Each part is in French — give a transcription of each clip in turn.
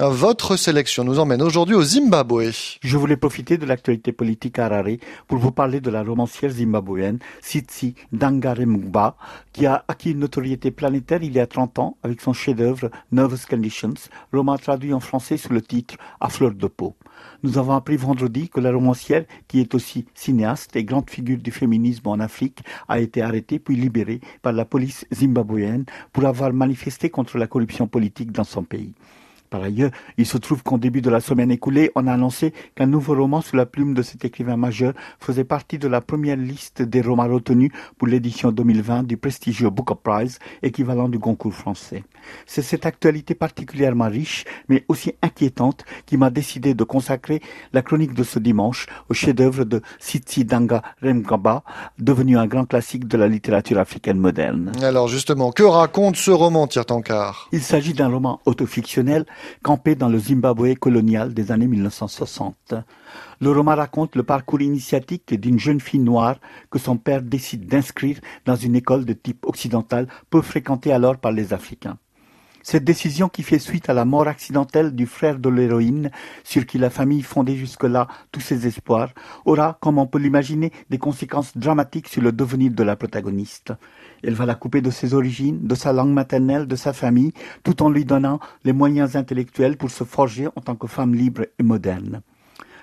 Votre sélection nous emmène aujourd'hui au Zimbabwe. Je voulais profiter de l'actualité politique à Harare pour vous parler de la romancière zimbabwéenne Tsitsi Dangaremba, qui a acquis une notoriété planétaire il y a 30 ans avec son chef-d'œuvre Nervous Conditions, roman traduit en français sous le titre À fleur de peau. Nous avons appris vendredi que la romancière, qui est aussi cinéaste et grande figure du féminisme en Afrique, a été arrêtée puis libérée par la police zimbabwéenne pour avoir manifesté contre la corruption politique dans son pays. Par ailleurs, il se trouve qu'en début de la semaine écoulée, on a annoncé qu'un nouveau roman sous la plume de cet écrivain majeur faisait partie de la première liste des romans retenus pour l'édition 2020 du prestigieux Booker Prize, équivalent du concours français. C'est cette actualité particulièrement riche, mais aussi inquiétante, qui m'a décidé de consacrer la chronique de ce dimanche au chef-d'œuvre de Sitsi Danga Remgaba, devenu un grand classique de la littérature africaine moderne. Alors justement, que raconte ce roman, Tirtankar Il s'agit d'un roman autofictionnel campé dans le Zimbabwe colonial des années 1960. Le roman raconte le parcours initiatique d'une jeune fille noire que son père décide d'inscrire dans une école de type occidental peu fréquentée alors par les Africains. Cette décision qui fait suite à la mort accidentelle du frère de l'héroïne, sur qui la famille fondait jusque-là tous ses espoirs, aura, comme on peut l'imaginer, des conséquences dramatiques sur le devenir de la protagoniste. Elle va la couper de ses origines, de sa langue maternelle, de sa famille, tout en lui donnant les moyens intellectuels pour se forger en tant que femme libre et moderne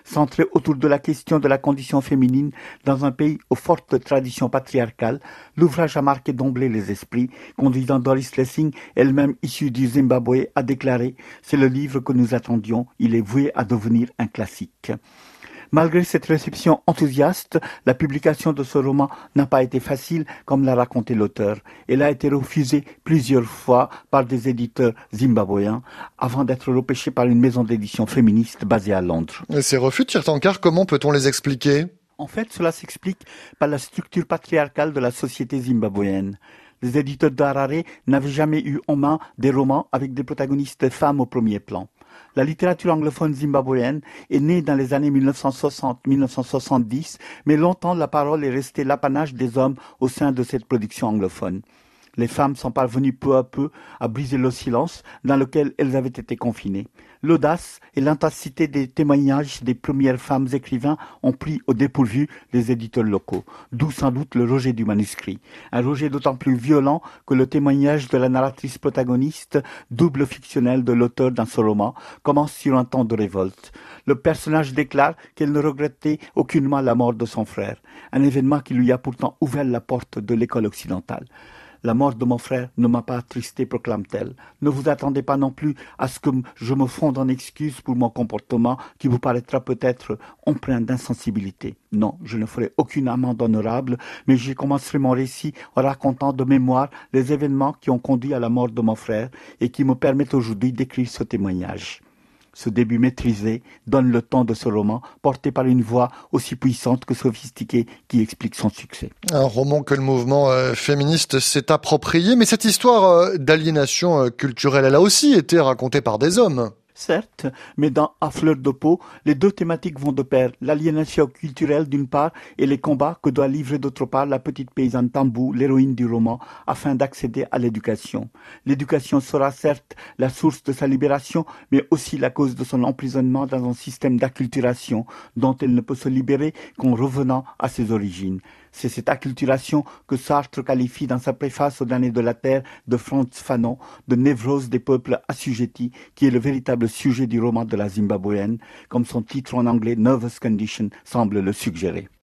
centré autour de la question de la condition féminine dans un pays aux fortes traditions patriarcales, l'ouvrage a marqué d'emblée les esprits, conduisant Doris Lessing, elle-même issue du Zimbabwe, à déclarer C'est le livre que nous attendions, il est voué à devenir un classique. Malgré cette réception enthousiaste, la publication de ce roman n'a pas été facile, comme l'a raconté l'auteur. Elle a été refusée plusieurs fois par des éditeurs zimbabwéens, avant d'être repêchée par une maison d'édition féministe basée à Londres. Et ces refus de comment peut-on les expliquer? En fait, cela s'explique par la structure patriarcale de la société zimbabwéenne. Les éditeurs d'Harare n'avaient jamais eu en main des romans avec des protagonistes femmes au premier plan. La littérature anglophone zimbabwéenne est née dans les années 1960-1970, mais longtemps la parole est restée l'apanage des hommes au sein de cette production anglophone. Les femmes sont parvenues peu à peu à briser le silence dans lequel elles avaient été confinées. L'audace et l'intensité des témoignages des premières femmes écrivains ont pris au dépourvu les éditeurs locaux, d'où sans doute le rejet du manuscrit. Un rejet d'autant plus violent que le témoignage de la narratrice protagoniste, double fictionnel de l'auteur dans ce roman, commence sur un temps de révolte. Le personnage déclare qu'elle ne regrettait aucunement la mort de son frère, un événement qui lui a pourtant ouvert la porte de l'école occidentale. La mort de mon frère ne m'a pas attristé, proclame-t-elle. Ne vous attendez pas non plus à ce que je me fonde en excuses pour mon comportement qui vous paraîtra peut-être empreint d'insensibilité. Non, je ne ferai aucune amende honorable, mais j'y commencerai mon récit en racontant de mémoire les événements qui ont conduit à la mort de mon frère et qui me permettent aujourd'hui d'écrire ce témoignage. Ce début maîtrisé donne le ton de ce roman, porté par une voix aussi puissante que sophistiquée qui explique son succès. Un roman que le mouvement euh, féministe s'est approprié, mais cette histoire euh, d'aliénation euh, culturelle, elle a aussi été racontée par des hommes certes, mais dans À fleur de peau, les deux thématiques vont de pair, l'aliénation culturelle d'une part et les combats que doit livrer d'autre part la petite paysanne Tambou, l'héroïne du roman, afin d'accéder à l'éducation. L'éducation sera certes la source de sa libération, mais aussi la cause de son emprisonnement dans un système d'acculturation dont elle ne peut se libérer qu'en revenant à ses origines. C'est cette acculturation que Sartre qualifie dans sa préface au dernier de la Terre de Franz Fanon de névrose des peuples assujettis, qui est le véritable sujet du roman de la Zimbabwéenne, comme son titre en anglais Nervous Condition semble le suggérer.